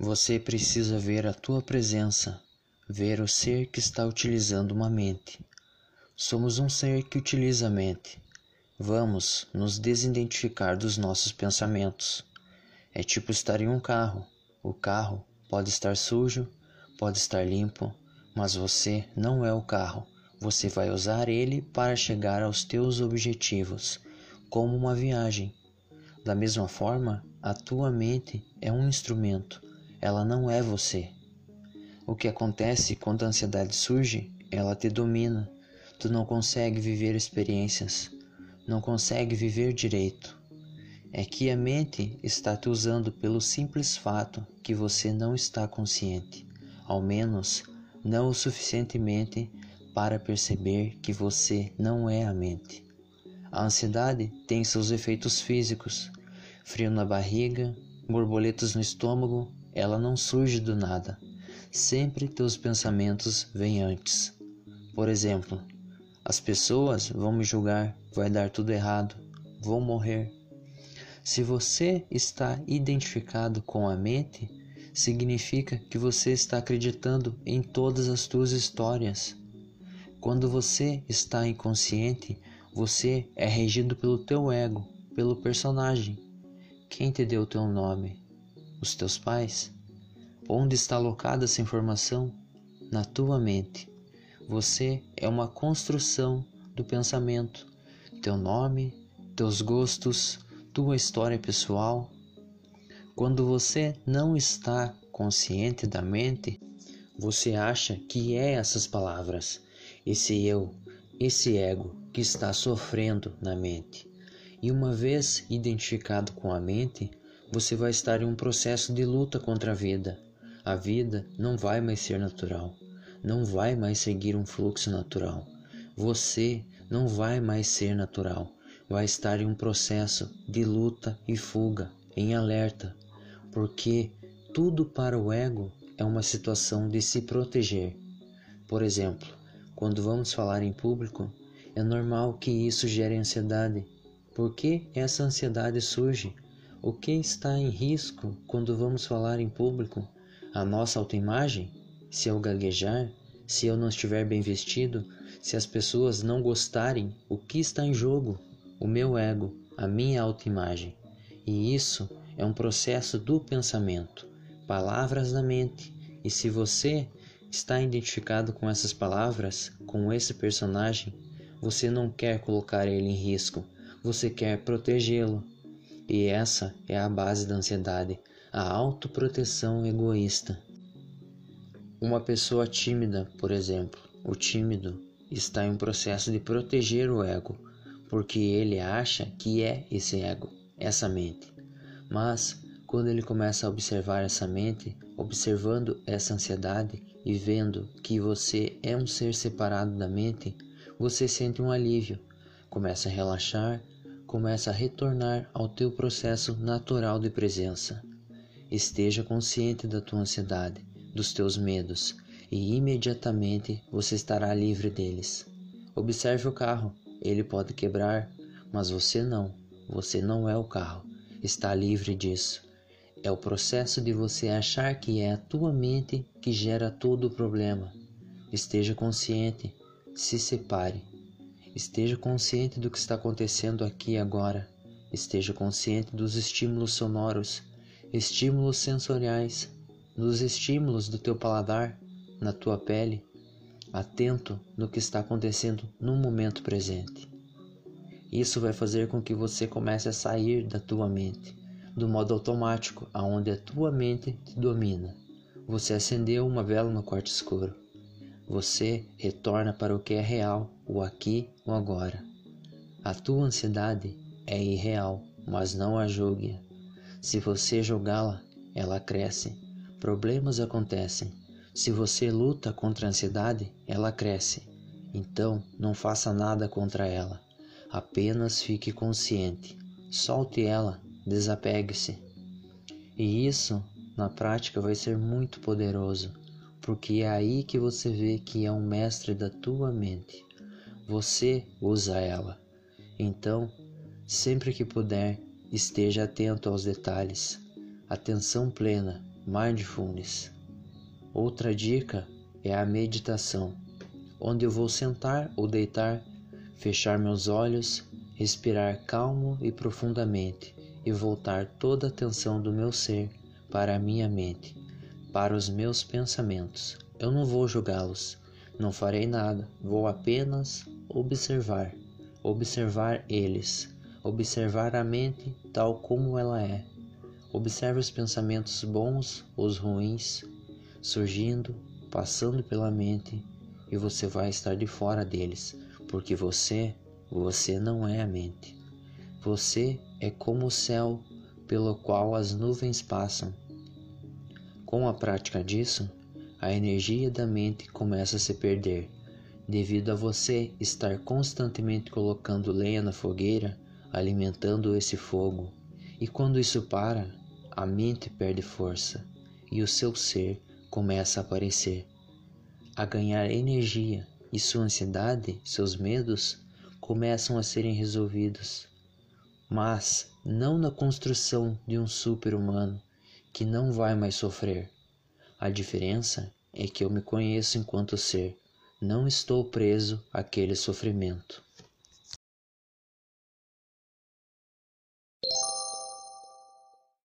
Você precisa ver a tua presença, ver o ser que está utilizando uma mente. Somos um ser que utiliza a mente. Vamos nos desidentificar dos nossos pensamentos. É tipo estar em um carro. O carro pode estar sujo, pode estar limpo, mas você não é o carro. Você vai usar ele para chegar aos teus objetivos, como uma viagem. Da mesma forma, a tua mente é um instrumento, ela não é você. O que acontece quando a ansiedade surge, ela te domina. Tu não consegue viver experiências, não consegue viver direito. É que a mente está te usando pelo simples fato que você não está consciente, ao menos não o suficientemente para perceber que você não é a mente. A ansiedade tem seus efeitos físicos: frio na barriga, borboletas no estômago, ela não surge do nada. Sempre teus pensamentos vêm antes. Por exemplo, as pessoas vão me julgar, vai dar tudo errado, vou morrer. Se você está identificado com a mente, significa que você está acreditando em todas as tuas histórias. Quando você está inconsciente, você é regido pelo teu ego, pelo personagem. Quem te deu teu nome? Os teus pais? Onde está alocada essa informação? Na tua mente. Você é uma construção do pensamento. Teu nome, teus gostos, tua história pessoal. Quando você não está consciente da mente, você acha que é essas palavras esse eu, esse ego que está sofrendo na mente. E uma vez identificado com a mente, você vai estar em um processo de luta contra a vida. A vida não vai mais ser natural, não vai mais seguir um fluxo natural. Você não vai mais ser natural, vai estar em um processo de luta e fuga, em alerta, porque tudo para o ego é uma situação de se proteger. Por exemplo, quando vamos falar em público, é normal que isso gere ansiedade. Por que essa ansiedade surge? O que está em risco quando vamos falar em público? A nossa autoimagem? Se eu gaguejar? Se eu não estiver bem vestido? Se as pessoas não gostarem? O que está em jogo? O meu ego, a minha autoimagem. E isso é um processo do pensamento, palavras na mente. E se você está identificado com essas palavras, com esse personagem, você não quer colocar ele em risco, você quer protegê-lo. E essa é a base da ansiedade, a autoproteção egoísta. Uma pessoa tímida, por exemplo, o tímido está em um processo de proteger o ego, porque ele acha que é esse ego, essa mente. Mas quando ele começa a observar essa mente, observando essa ansiedade, e vendo que você é um ser separado da mente, você sente um alívio, começa a relaxar, começa a retornar ao teu processo natural de presença. Esteja consciente da tua ansiedade, dos teus medos, e imediatamente você estará livre deles. Observe o carro, ele pode quebrar, mas você não. Você não é o carro, está livre disso. É o processo de você achar que é a tua mente que gera todo o problema. Esteja consciente, se separe. Esteja consciente do que está acontecendo aqui e agora. Esteja consciente dos estímulos sonoros, estímulos sensoriais, dos estímulos do teu paladar, na tua pele, atento no que está acontecendo no momento presente. Isso vai fazer com que você comece a sair da tua mente do modo automático, aonde a tua mente te domina. Você acendeu uma vela no quarto escuro. Você retorna para o que é real, o aqui, o agora. A tua ansiedade é irreal, mas não a julgue. Se você julgá-la, ela cresce. Problemas acontecem. Se você luta contra a ansiedade, ela cresce. Então, não faça nada contra ela. Apenas fique consciente. Solte ela Desapegue-se. E isso, na prática, vai ser muito poderoso, porque é aí que você vê que é um mestre da tua mente. Você usa ela. Então, sempre que puder, esteja atento aos detalhes. Atenção plena, mindfulness. Outra dica é a meditação, onde eu vou sentar ou deitar, fechar meus olhos, respirar calmo e profundamente e voltar toda a atenção do meu ser para a minha mente, para os meus pensamentos. Eu não vou julgá-los, não farei nada, vou apenas observar, observar eles, observar a mente tal como ela é. Observe os pensamentos bons, os ruins, surgindo, passando pela mente, e você vai estar de fora deles, porque você, você não é a mente. Você é como o céu pelo qual as nuvens passam. Com a prática disso, a energia da mente começa a se perder, devido a você estar constantemente colocando lenha na fogueira, alimentando esse fogo. E quando isso para, a mente perde força e o seu ser começa a aparecer, a ganhar energia, e sua ansiedade, seus medos começam a serem resolvidos, mas não na construção de um super-humano que não vai mais sofrer a diferença é que eu me conheço enquanto ser, não estou preso àquele sofrimento.